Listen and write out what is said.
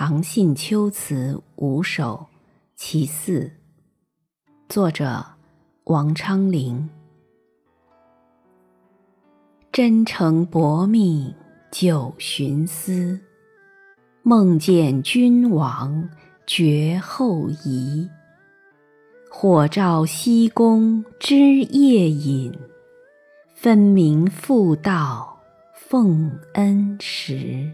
长信秋词五首·其四，作者王昌龄。真诚薄命久寻思，梦见君王绝后仪。火照西宫知夜饮，分明复道奉恩时。